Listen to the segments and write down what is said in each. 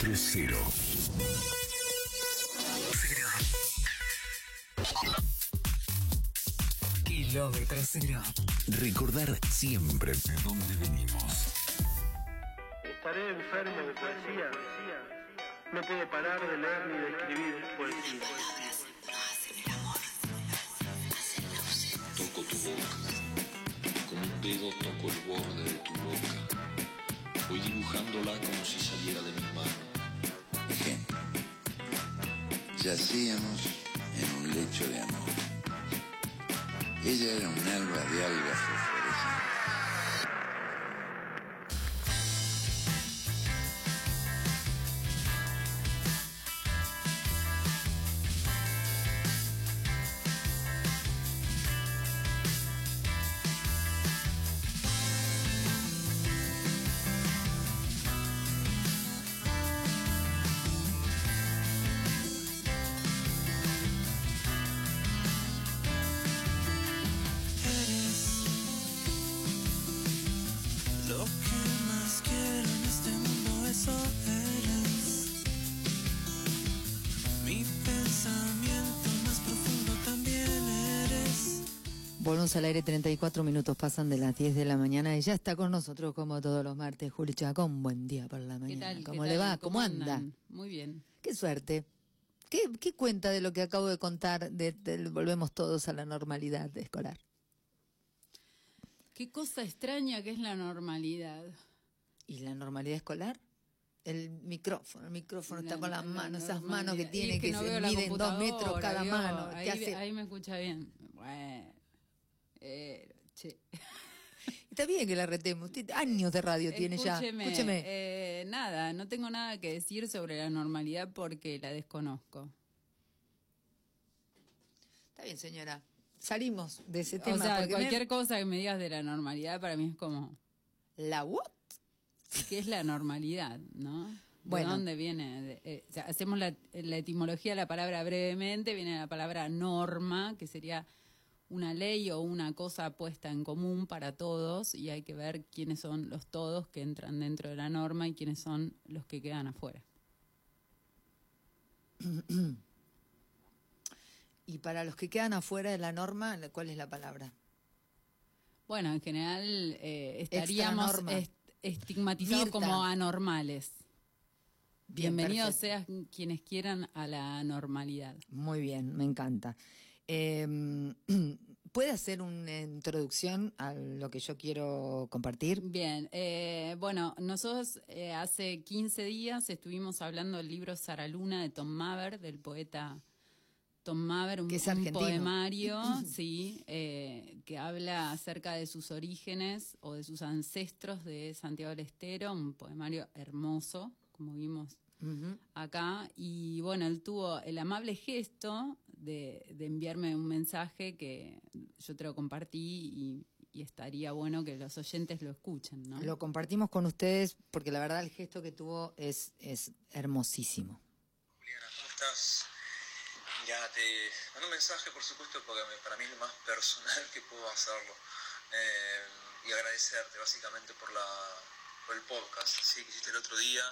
Kilómetro cero. Kilómetro cero. Recordar siempre de dónde venimos. Estaré enfermo de poesía. No puedo parar de leer ni de escribir poesía. Toco tu boca, con un dedo toco el borde de tu boca. Voy dibujándola como si saliera de mi mano. Yacíamos en un lecho de amor. Ella era un alba de algas Al aire, 34 minutos pasan de las 10 de la mañana y ya está con nosotros como todos los martes Juli Chacón. Buen día por la ¿Qué mañana. tal? ¿Cómo ¿Qué le tal? va? ¿Cómo, anda? Muy bien. Qué suerte. ¿Qué, qué cuenta de lo que acabo de contar de, volvemos todos a la normalidad escolar? Qué cosa extraña que es la normalidad. ¿Y la normalidad escolar? El micrófono, el micrófono está con las la manos, esas manos que tiene que, no se miden dos metros cada mano. ¿Qué Ahí, hace? ahí me escucha bien. Bueno. Eh, che. Está bien que la retemos. Usted Años de radio tiene ya. Escúcheme, eh, nada, no tengo nada que decir sobre la normalidad porque la desconozco. Está bien, señora. Salimos de ese O tema. sea, porque me- cualquier cosa que me digas de la normalidad para mí es como, ¿La what? ¿qué es la normalidad? ¿No? ¿De dónde viene? De- eh, o sea, hacemos la, la etimología de la palabra brevemente, viene la palabra norma, que sería una ley o una cosa puesta en común para todos y hay que ver quiénes son los todos que entran dentro de la norma y quiénes son los que quedan afuera. Y para los que quedan afuera de la norma, ¿cuál es la palabra? Bueno, en general eh, estaríamos est- estigmatizados como anormales. Bien, Bienvenidos perfecto. sean quienes quieran a la normalidad. Muy bien, me encanta. Eh, ¿Puede hacer una introducción a lo que yo quiero compartir? Bien, eh, bueno, nosotros eh, hace 15 días estuvimos hablando del libro Sara Luna de Tom Maver, del poeta Tom Maver, un, Que es un argentino. poemario, sí, eh, que habla acerca de sus orígenes o de sus ancestros de Santiago del Estero, un poemario hermoso, como vimos acá. Y bueno, él tuvo el amable gesto de, de enviarme un mensaje que yo te lo compartí y, y estaría bueno que los oyentes lo escuchen, ¿no? Lo compartimos con ustedes porque la verdad el gesto que tuvo es, es hermosísimo. Juliana, ¿cómo estás? Ya te mando un mensaje, por supuesto, porque para mí es lo más personal que puedo hacerlo. Eh, y agradecerte básicamente por, la, por el podcast ¿sí? que hiciste el otro día.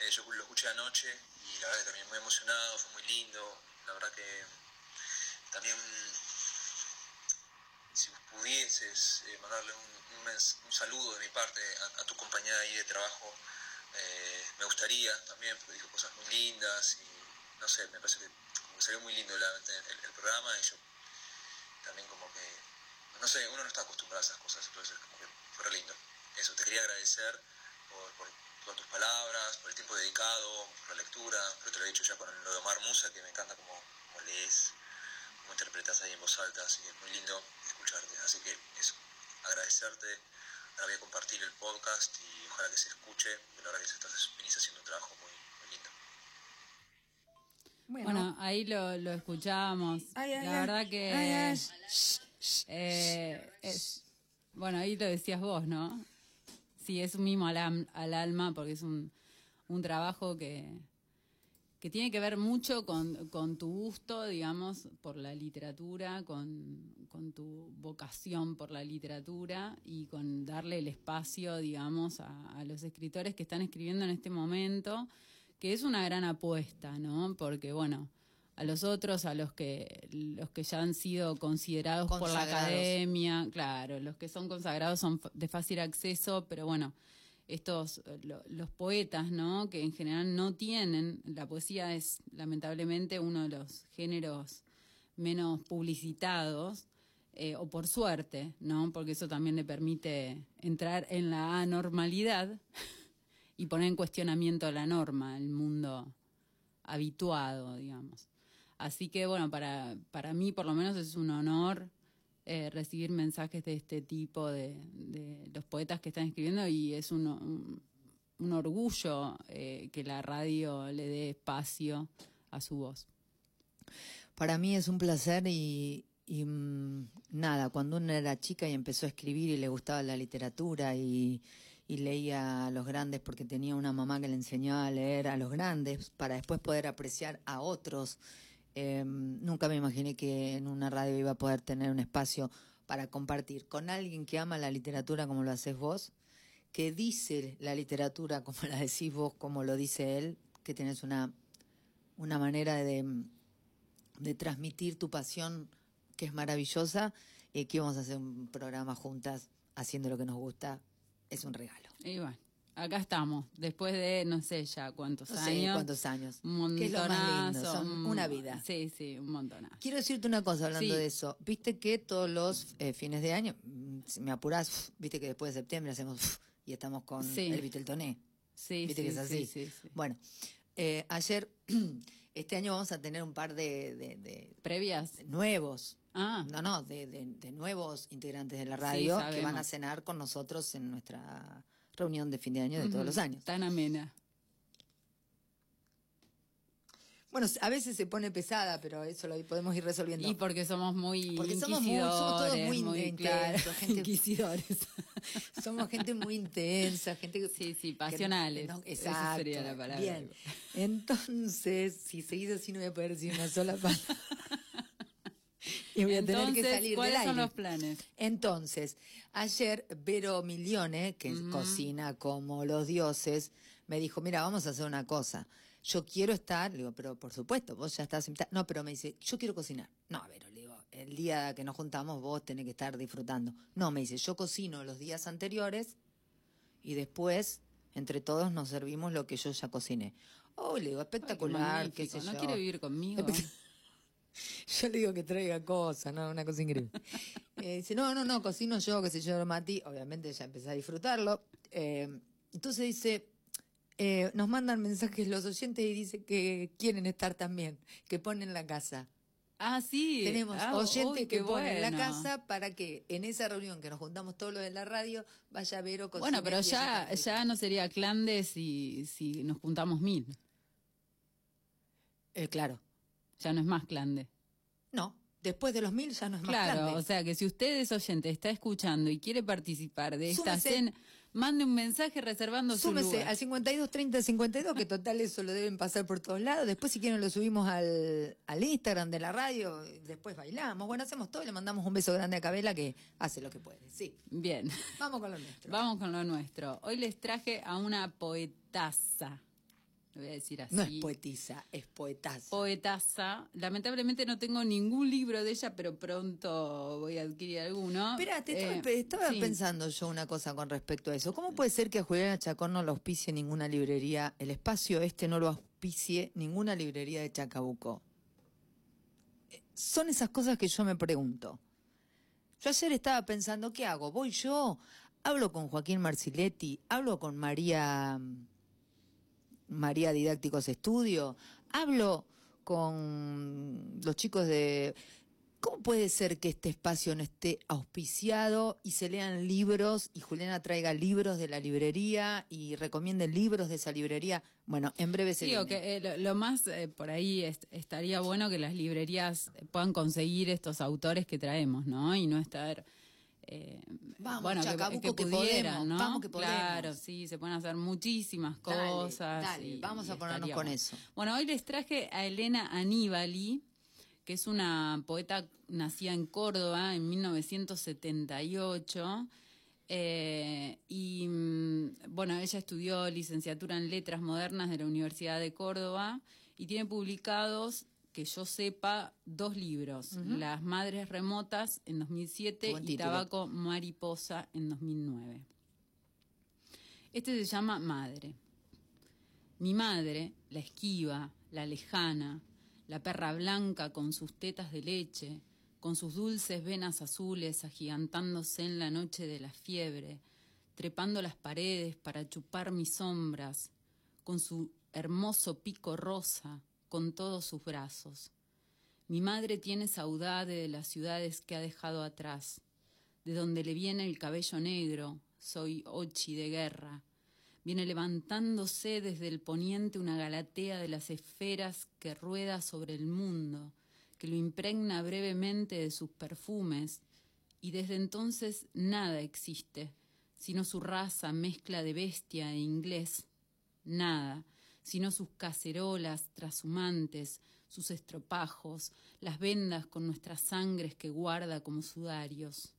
Eh, yo lo escuché anoche y la verdad que también muy emocionado, fue muy lindo. La verdad que también si pudieses eh, mandarle un, un saludo de mi parte a, tu compañera ahí de trabajo, eh, me gustaría también, porque dijo cosas muy lindas y no sé, me parece que como salió muy lindo la- el, el programa y yo también como que, no sé, uno no está acostumbrado a esas cosas, entonces como que fue re lindo. Eso, te quería agradecer por, por todas tus palabras, por el tiempo dedicado, por la lectura, creo que te lo he dicho ya con lo de Omar Musa, que me encanta como, como lees, como interpretas ahí en voz alta, así que es muy lindo escucharte. Así que eso, agradecerte, ahora voy a compartir el podcast y ojalá que se escuche, la verdad que estás, venís haciendo un trabajo muy, muy lindo. Bueno, ahí lo, lo escuchábamos. Ay, ay, la ay. verdad que... Ay, ay. eh, es- bueno, ahí lo decías vos, ¿no? Sí, es un mimo al, alma porque es un, un trabajo que, que tiene que ver mucho con, con tu gusto, digamos, por la literatura, con, con tu vocación por la literatura y con darle el espacio, digamos, a los escritores que están escribiendo en este momento, que es una gran apuesta, ¿no? Porque, bueno, a los otros, a los que los que ya han sido considerados por la academia, claro, los que son consagrados son de fácil acceso, pero bueno, estos eh, lo- los poetas, ¿no? Que en general no tienen, la poesía es lamentablemente uno de los géneros menos publicitados. eh, o por suerte, ¿no? Porque eso también le permite entrar en la anormalidad y poner en cuestionamiento la norma, el mundo habituado, digamos. Así que bueno, para, para mí por lo menos es un honor eh, recibir mensajes de este tipo de, los poetas que están escribiendo y es un, un, orgullo eh, que la radio le dé espacio a su voz. Para mí es un placer y, y, mm, nada, cuando uno era chica y empezó a escribir y le gustaba la literatura y, y leía a los grandes porque tenía una mamá que le enseñaba a leer a los grandes para después poder apreciar a otros. Eh, nunca me imaginé que en una radio iba a poder tener un espacio para compartir con alguien que ama la literatura como lo haces vos, que dice la literatura como la decís vos, como lo dice él, que tenés una, una manera de, de transmitir tu pasión que es maravillosa, y que vamos a hacer un programa juntas haciendo lo que nos gusta, es un regalo. Acá estamos, después de no sé ya cuántos No sé años. cuántos años. Un Que es lo más lindo, montonazo, son un- una vida. Sí, sí, un montonazo. Quiero decirte una cosa hablando Sí. de eso. Viste que todos los eh, fines de año, si me apurás, viste que después de septiembre hacemos y estamos con Sí. el Viteltoné. Sí, Viste sí, que es así. sí, sí, sí. Bueno, eh, ayer, este año vamos a tener un par de, de- de ¿Previas? nuevos. Ah, No, no, de, de- de nuevos integrantes de la radio que van a cenar con nosotros en nuestra reunión de fin de año de todos los años. tan amena. Bueno, a veces se pone pesada, pero eso lo podemos ir resolviendo. Y porque somos muy Porque somos muy- somos todos muy claro, gente- inquisidores. Somos gente muy intensa, gente Sí, sí, que- pasionales. no, Esa exacto. sería la palabra. Bien. Entonces, si seguís así no voy a poder decir una sola palabra. Y voy a tener que Entonces, salir ¿cuáles del son aire. los planes? Entonces, ayer Vero Milione, que cocina como los dioses, me dijo, mira, vamos a hacer una cosa. Yo quiero estar, le digo, pero por supuesto, vos ya estás invitada. No, pero me dice, yo quiero cocinar. No, Vero, le digo, el día que nos juntamos vos tenés que estar disfrutando. No, me dice, yo cocino los días anteriores y después, entre todos, nos servimos lo que yo ya cociné. Oh, le digo, Ay, qué espectacular, qué, magnífico. sé ¿No yo. quiere vivir conmigo? Yo le digo que traiga cosas, ¿no? Una cosa increíble. Eh, dice, no, no, no, cocino yo, qué sé yo, Mati. Obviamente ya empecé a disfrutarlo. Eh, entonces dice, eh, nos mandan mensajes los oyentes y dice que quieren estar también, que ponen la casa. Ah, sí. Tenemos Ah, oyentes que ponen la casa para que en esa reunión que nos juntamos todos los de la radio, vaya Vero cocine Bueno, pero ya, ya no sería clande si, si nos juntamos mil. Eh, claro. Ya no es más clande. No, después de los mil ya no es más Claro, grande. o sea que si usted es oyente, está escuchando y quiere participar de esta Súmese. cena, mande un mensaje reservando su Súmese lugar. al 52 30 52, que total eso lo deben pasar por todos lados. Después, si quieren, lo subimos al, al Instagram de la radio. Después bailamos. Bueno, hacemos todo y le mandamos un beso grande a Cabela que hace lo que puede. Sí, Bien, vamos con lo nuestro. vamos con lo nuestro. Hoy les traje a una poetaza. Lo voy a decir así. No es poetisa, es poetaza. Poetaza. Lamentablemente no tengo ningún libro de ella, pero pronto voy a adquirir alguno. Espera, te estaba, Eh, estaba sí. pensando yo una cosa con respecto a eso. ¿Cómo puede ser que a Juliana Chacón no lo auspicie ninguna librería, el espacio este no lo auspicie ninguna librería de Chacabuco? Son esas cosas que yo me pregunto. Yo ayer estaba pensando, ¿qué hago? ¿Voy yo? ¿Hablo con Joaquín Marciletti? ¿Hablo con María, María Didácticos Estudio? ¿Hablo con los chicos de... ¿Cómo puede ser que este espacio no esté auspiciado y se lean libros y Juliana traiga libros de la librería y recomiende libros de esa librería? Bueno, en breve se Digo viene. que eh, lo, lo más eh, por ahí est- estaría bueno que las librerías puedan conseguir estos autores que traemos, ¿no? Y no estar eh, Vamos, bueno, que- Chacabuco, que, que pudieran, podemos, ¿no? vamos que podemos. Claro, sí, se pueden hacer muchísimas cosas. dale, y- vamos y a ponernos con eso. Bueno, hoy les traje a Elena Aníbali, que es una poeta nacida en Córdoba en 1978. eh, y mm, bueno, ella estudió licenciatura en Letras Modernas de la Universidad de Córdoba y tiene publicados, que yo sepa, dos libros, Las Madres Remotas en 2007 Buen y. Tabaco Mariposa en 2009. Este se llama Madre. Mi madre, la esquiva, la lejana, la perra blanca con sus tetas de leche, con sus dulces venas azules agigantándose en la noche de la fiebre, trepando las paredes para chupar mis sombras, con su hermoso pico rosa, con todos sus brazos. Mi madre tiene saudade de las ciudades que ha dejado atrás, de donde le viene el cabello negro, soy ochi de guerra. Viene levantándose desde el poniente una galatea de las esferas que rueda sobre el mundo, que lo impregna brevemente de sus perfumes, y desde entonces nada existe, sino su raza mezcla de bestia e inglés, nada, sino sus cacerolas trashumantes, sus estropajos, las vendas con nuestras sangres que guarda como sudarios.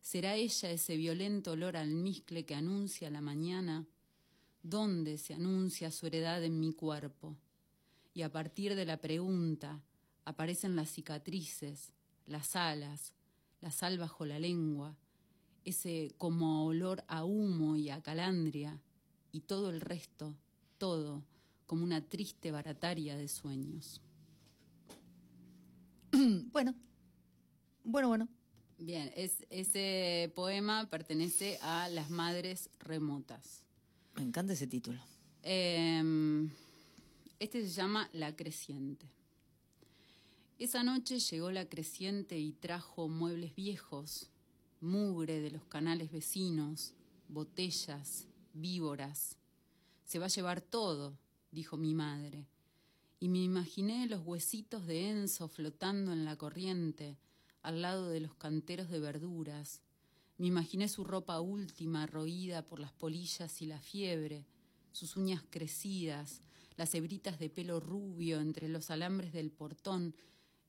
¿Será ella ese violento olor almizcle que anuncia la mañana? ¿Dónde se anuncia su heredad en mi cuerpo? Y a partir de la pregunta aparecen las cicatrices, las alas, la sal bajo la lengua, ese como olor a humo y a calandria, y todo el resto, todo, como una triste barataria de sueños. Bueno, bueno, bueno. Bien, es, ese poema pertenece a las madres remotas. Me encanta ese título. Eh, este se llama La Creciente. Esa noche llegó la creciente y trajo muebles viejos, mugre de los canales vecinos, botellas, víboras. Se va a llevar todo, dijo mi madre. Y me imaginé los huesitos de Enzo flotando en la corriente, al lado de los canteros de verduras. Me imaginé su ropa última roída por las polillas y la fiebre, sus uñas crecidas, las hebritas de pelo rubio entre los alambres del portón.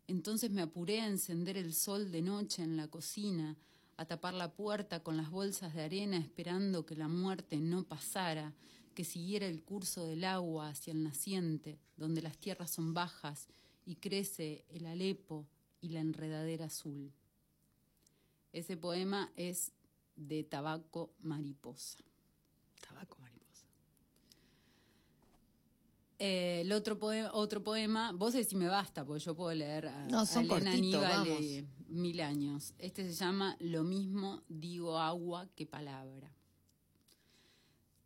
Entonces me apuré a encender el sol de noche en la cocina, a tapar la puerta con las bolsas de arena esperando que la muerte no pasara, que siguiera el curso del agua hacia el naciente, donde las tierras son bajas y crece el alepo y la enredadera azul. Ese poema es de Tabaco Mariposa. Tabaco mariposa. Eh, el otro poema, otro poema, vos decís me basta, porque yo puedo leer a, No, son a Elena Aníbal vamos. mil años. Este se llama Lo mismo digo agua que palabra.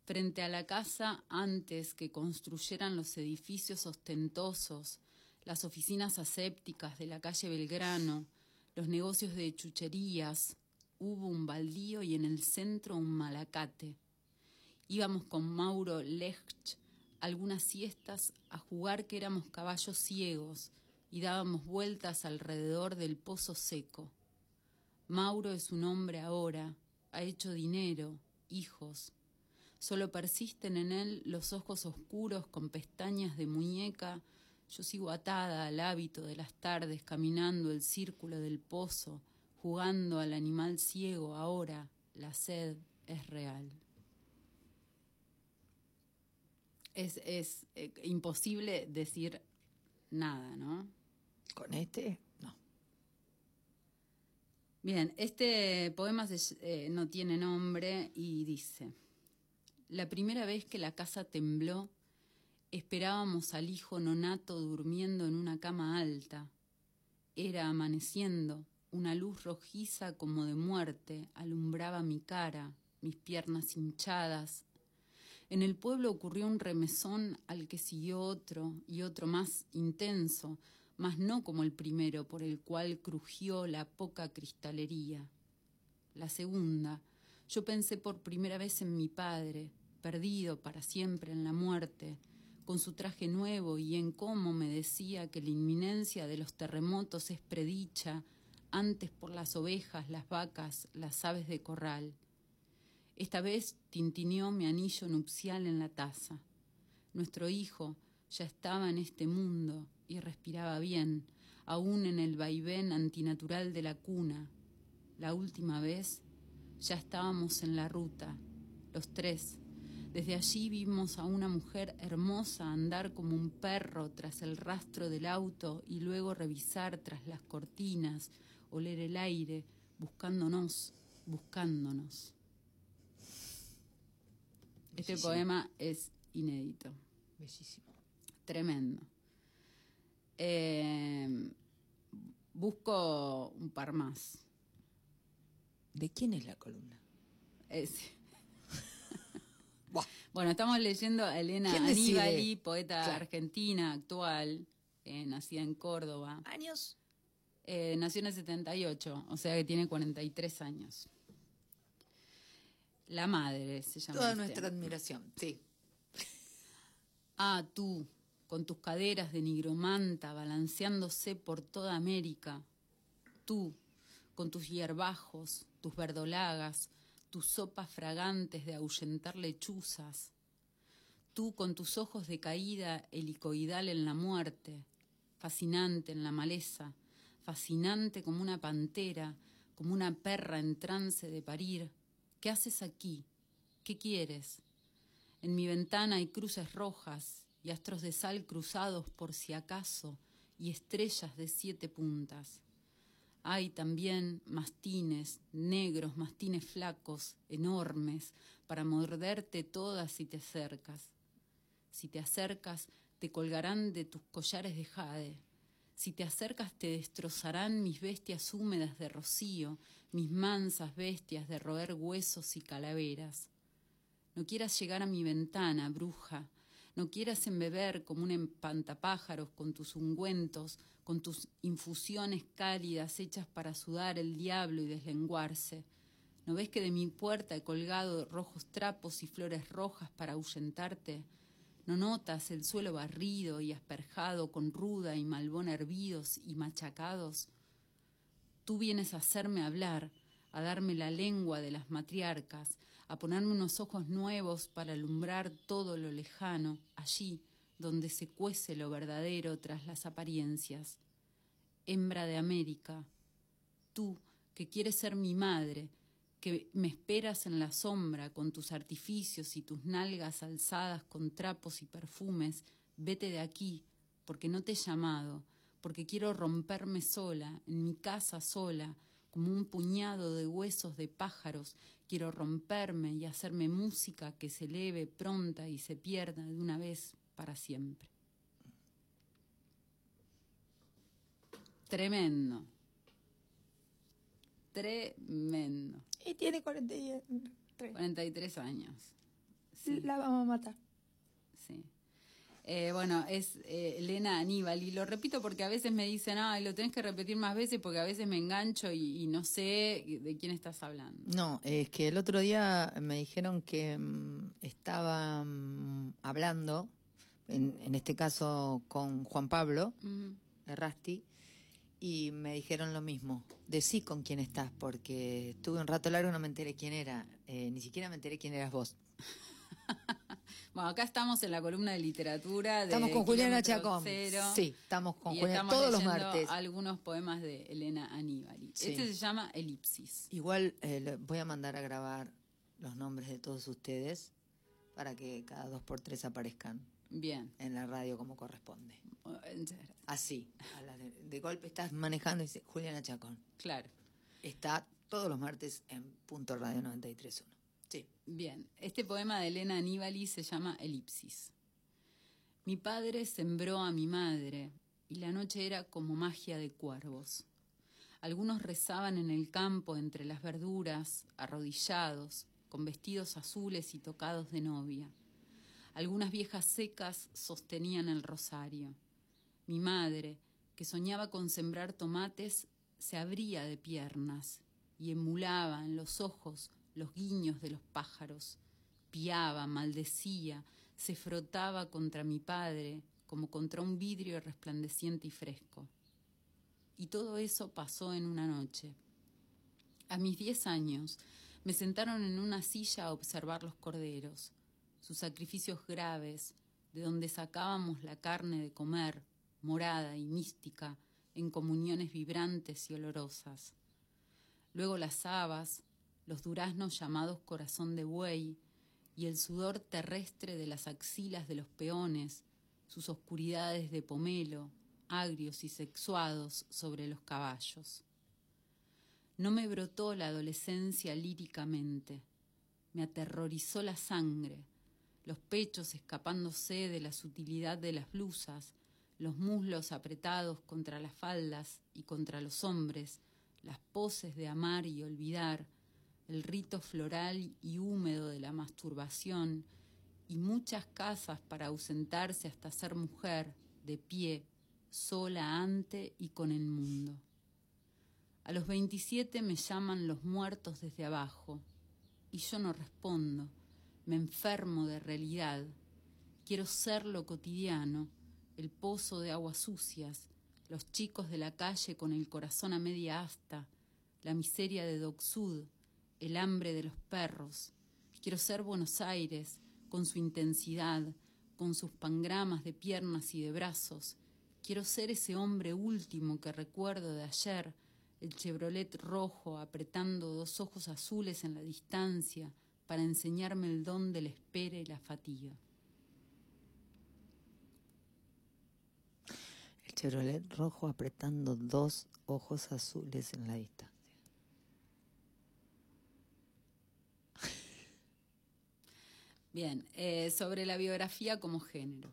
Frente a la casa, antes que construyeran los edificios ostentosos, las oficinas asépticas de la calle Belgrano, los negocios de chucherías, hubo un baldío y en el centro un malacate. Íbamos con Mauro Lecht algunas siestas a jugar que éramos caballos ciegos y dábamos vueltas alrededor del pozo seco. Mauro es un hombre ahora, ha hecho dinero, hijos. Solo persisten en él los ojos oscuros con pestañas de muñeca. Yo sigo atada al hábito de las tardes caminando el círculo del pozo, jugando al animal ciego ahora. La sed es real. Es, es eh, imposible decir nada, ¿no? Con este, no. Bien, este poema se- eh, no tiene nombre y dice, la primera vez que la casa tembló, esperábamos al hijo nonato durmiendo en una cama alta. Era amaneciendo, una luz rojiza como de muerte alumbraba mi cara, mis piernas hinchadas. En el pueblo ocurrió un remesón al que siguió otro y otro más intenso, mas no como el primero por el cual crujió la poca cristalería. La segunda, yo pensé por primera vez en mi padre, perdido para siempre en la muerte, con su traje nuevo y en cómo me decía que la inminencia de los terremotos es predicha antes por las ovejas, las vacas, las aves de corral. Esta vez tintineó mi anillo nupcial en la taza. Nuestro hijo ya estaba en este mundo y respiraba bien, aún en el vaivén antinatural de la cuna. La última vez ya estábamos en la ruta, los tres. Desde allí vimos a una mujer hermosa andar como un perro tras el rastro del auto y luego revisar tras las cortinas, oler el aire, buscándonos, buscándonos. Este poema es inédito. Bellísimo. Tremendo. Eh, busco un par más. ¿De quién es la columna? Es- bueno, estamos leyendo a Elena. Aníbali, poeta Claro. argentina actual, eh, nacida en Córdoba. ¿Años? Eh, nació en el 78, o sea que tiene 43 años. La madre se llama. Toda este. nuestra admiración, sí. Ah, tú, con tus caderas de nigromanta balanceándose por toda América. Tú, con tus hierbajos, tus verdolagas, tus sopas fragantes de ahuyentar lechuzas. Tú, con tus ojos de caída helicoidal en la muerte, fascinante en la maleza, fascinante como una pantera, como una perra en trance de parir. ¿Qué haces aquí? ¿Qué quieres? En mi ventana hay cruces rojas y astros de sal cruzados por si acaso y estrellas de siete puntas. Hay también mastines, negros, mastines flacos, enormes, para morderte todas si te acercas. Si te acercas, te colgarán de tus collares de jade. Si te acercas, te destrozarán mis bestias húmedas de rocío, mis mansas bestias de roer huesos y calaveras. No quieras llegar a mi ventana, bruja. No quieras embeber como un espantapájaros con tus ungüentos, con tus infusiones cálidas hechas para sudar el diablo y deslenguarse. ¿No ves que de mi puerta he colgado rojos trapos y flores rojas para ahuyentarte? ¿No notas el suelo barrido y asperjado con ruda y malbón hervidos y machacados? Tú vienes a hacerme hablar, a darme la lengua de las matriarcas, a ponerme unos ojos nuevos para alumbrar todo lo lejano, allí donde se cuece lo verdadero tras las apariencias. Hembra de América, tú que quieres ser mi madre, que me esperas en la sombra con tus artificios y tus nalgas alzadas con trapos y perfumes, vete de aquí, porque no te he llamado, porque quiero romperme sola, en mi casa sola, como un puñado de huesos de pájaros, quiero romperme y hacerme música que se eleve pronta y se pierda de una vez para siempre. Tremendo. Tremendo. Y tiene 43. 43 años. Sí, La vamos a matar. sí. Eh, bueno, es eh, Elena Aníbal y lo repito porque a veces me dicen, ay, lo tenés que repetir más veces porque a veces me engancho y, y no sé de quién estás hablando. No, es que el otro día me dijeron que mm, estaba mm, hablando, en, en este caso con Juan Pablo. Errasti, y me dijeron lo mismo. Decí con quién estás, porque estuve un rato largo y no me enteré quién era. Eh, ni siquiera me enteré quién eras vos. Bueno, acá estamos en la columna de literatura. De Estamos con Juliana Chacón. Cero. Sí, estamos con Juliana estamos todos los martes. algunos poemas de Elena Aníbali. Sí. Este se llama Elipsis. Igual eh, voy a mandar a grabar los nombres de todos ustedes para que cada dos por tres aparezcan Bien. en la radio como corresponde. Gracias. Así, a la de, de golpe estás manejando y dice Juliana Chacón. Claro. Está todos los martes en Punto Radio 93.1. Sí. Bien, este poema de Elena Aníbali se llama Elipsis. Mi padre sembró a mi madre y la noche era como magia de cuervos. Algunos rezaban en el campo entre las verduras, arrodillados, con vestidos azules y tocados de novia. Algunas viejas secas sostenían el rosario. Mi madre, que soñaba con sembrar tomates, se abría de piernas y emulaba en los ojos los guiños de los pájaros. Piaba, maldecía, se frotaba contra mi padre como contra un vidrio resplandeciente y fresco. Y todo eso pasó en una noche. A mis diez años me sentaron en una silla a observar los corderos, sus sacrificios graves, de donde sacábamos la carne de comer, morada y mística, en comuniones vibrantes y olorosas. Luego las habas, los duraznos llamados corazón de buey, y el sudor terrestre de las axilas de los peones, sus oscuridades de pomelo, agrios y sexuados sobre los caballos. No me brotó la adolescencia líricamente, me aterrorizó la sangre, los pechos escapándose de la sutilidad de las blusas, los muslos apretados contra las faldas y contra los hombres, las poses de amar y olvidar, el rito floral y húmedo de la masturbación, y muchas casas para ausentarse hasta ser mujer, de pie, sola ante y con el mundo. A los 27 me llaman los muertos desde abajo y yo no respondo, me enfermo de realidad. Quiero ser lo cotidiano, el pozo de aguas sucias, los chicos de la calle con el corazón a media asta, la miseria de Docsud, el hambre de los perros. Quiero ser Buenos Aires, con su intensidad, con sus pangramas de piernas y de brazos. Quiero ser ese hombre último que recuerdo de ayer, el Chevrolet rojo apretando dos ojos azules en la distancia para enseñarme el don de la espera y la fatiga. El Chevrolet rojo apretando dos ojos azules en la distancia. Bien, eh, sobre la biografía como género.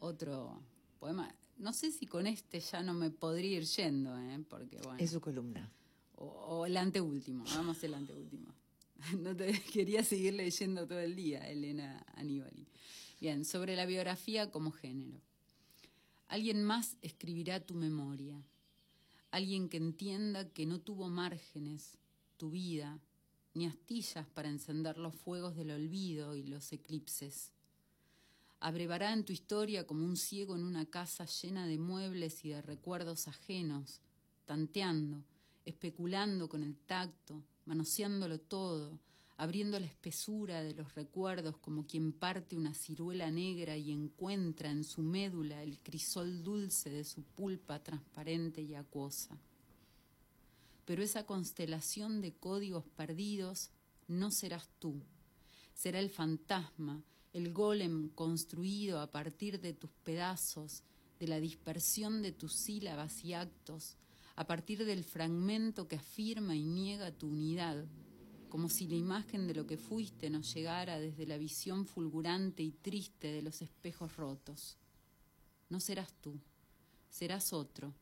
Otro poema no sé si con este ya no me podría ir yendo, ¿eh? porque bueno. Es su columna. O, el anteúltimo, vamos el anteúltimo. No te quería seguir leyendo todo el día, Elena Aníbali. Bien, sobre la biografía como género. Alguien más escribirá tu memoria. Alguien que entienda que no tuvo márgenes, tu vida, ni astillas para encender los fuegos del olvido y los eclipses abrevará en tu historia como un ciego en una casa llena de muebles y de recuerdos ajenos, tanteando, especulando con el tacto, manoseándolo todo, abriendo la espesura de los recuerdos como quien parte una ciruela negra y encuentra en su médula el crisol dulce de su pulpa transparente y acuosa. Pero esa constelación de códigos perdidos no serás tú, será el fantasma el golem construido a partir de tus pedazos, de la dispersión de tus sílabas y actos, a partir del fragmento que afirma y niega tu unidad, como si la imagen de lo que fuiste nos llegara desde la visión fulgurante y triste de los espejos rotos. No serás tú, serás otro,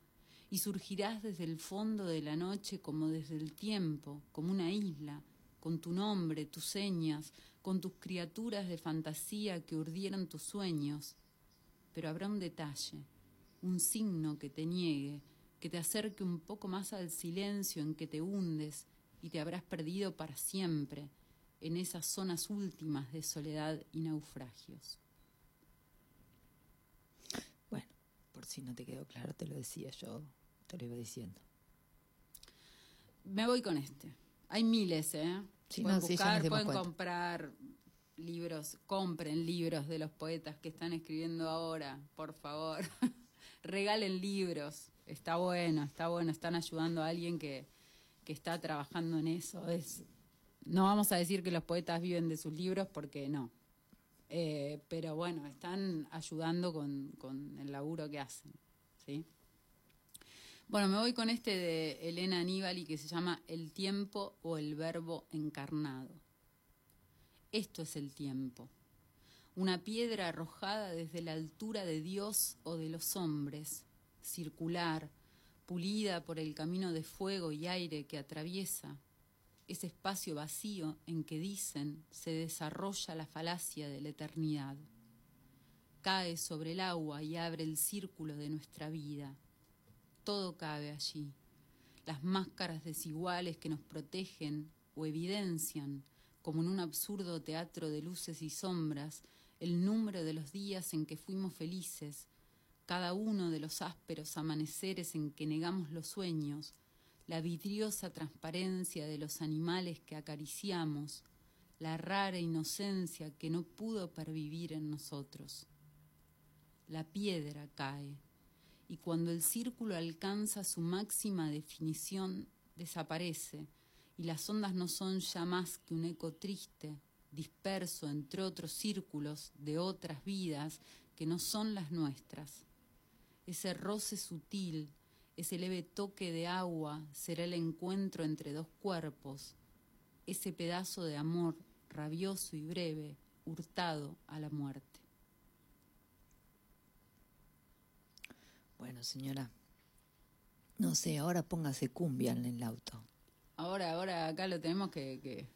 y surgirás desde el fondo de la noche como desde el tiempo, como una isla, con tu nombre, tus señas, con tus criaturas de fantasía que urdieron tus sueños, pero habrá un detalle, un signo que te niegue, que te acerque un poco más al silencio en que te hundes y te habrás perdido para siempre en esas zonas últimas de soledad y naufragios. Bueno, por si no te quedó claro, te lo decía yo, te lo iba diciendo. Me voy con este. Hay miles, ¿eh? pueden buscar, pueden comprar libros, compren libros de los poetas que están escribiendo ahora, por favor. Regalen libros, está bueno, está bueno, están ayudando a alguien que, que está trabajando en eso. Es, no vamos a decir que los poetas viven de sus libros porque no. Eh, pero bueno, están ayudando con, con el laburo que hacen. ¿sí? Bueno, me voy con este de Elena Aníbal que se llama El tiempo o el verbo encarnado. Esto es el tiempo. Una piedra arrojada desde la altura de Dios o de los hombres, circular, pulida por el camino de fuego y aire que atraviesa, ese espacio vacío en que dicen se desarrolla la falacia de la eternidad. Cae sobre el agua y abre el círculo de nuestra vida todo cabe allí. Las máscaras desiguales que nos protegen o evidencian, como en un absurdo teatro de luces y sombras, el número de los días en que fuimos felices, cada uno de los ásperos amaneceres en que negamos los sueños, la vidriosa transparencia de los animales que acariciamos, la rara inocencia que no pudo pervivir en nosotros. La piedra cae, y cuando el círculo alcanza su máxima definición, desaparece, y las ondas no son ya más que un eco triste, disperso entre otros círculos de otras vidas que no son las nuestras. Ese roce sutil, ese leve toque de agua será el encuentro entre dos cuerpos, ese pedazo de amor rabioso y breve, hurtado a la muerte. Bueno, señora, no sé, ahora póngase cumbia en el auto. Ahora, ahora acá lo tenemos que, que,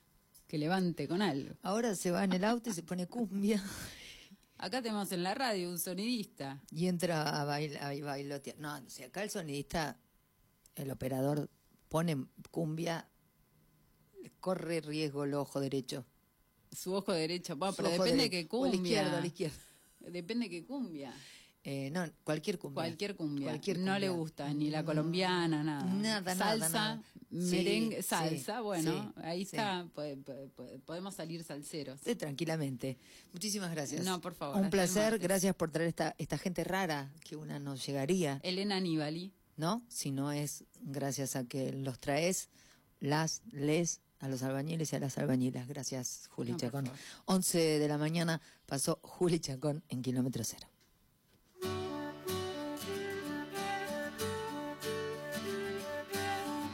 que levante con algo. Ahora se va en el auto y se pone cumbia. Acá tenemos en la radio un sonidista. Y entra a, bailar, a bailotear. No, si acá el sonidista, el operador pone cumbia, corre riesgo el ojo derecho. Su ojo derecho, bueno, pero depende de qué cumbia. O la izquierda, la izquierda. Depende de qué cumbia. Eh, no, cualquier cumbia. Cualquier cumbia. No le gusta, ni la colombiana, nada. Nada, salsa, nada, merengue, salsa, bueno, ahí está, podemos salir salseros. Tranquilamente. Muchísimas gracias. No, por favor. Un placer, gracias por traer esta, esta gente rara que una nos llegaría. Elena Aníbali. ¿No? Si no es gracias a que los traes, las, les, a los albañiles y a las albañilas. Gracias, Juli Chacón. 11 de la mañana pasó Juli Chacón en kilómetro cero.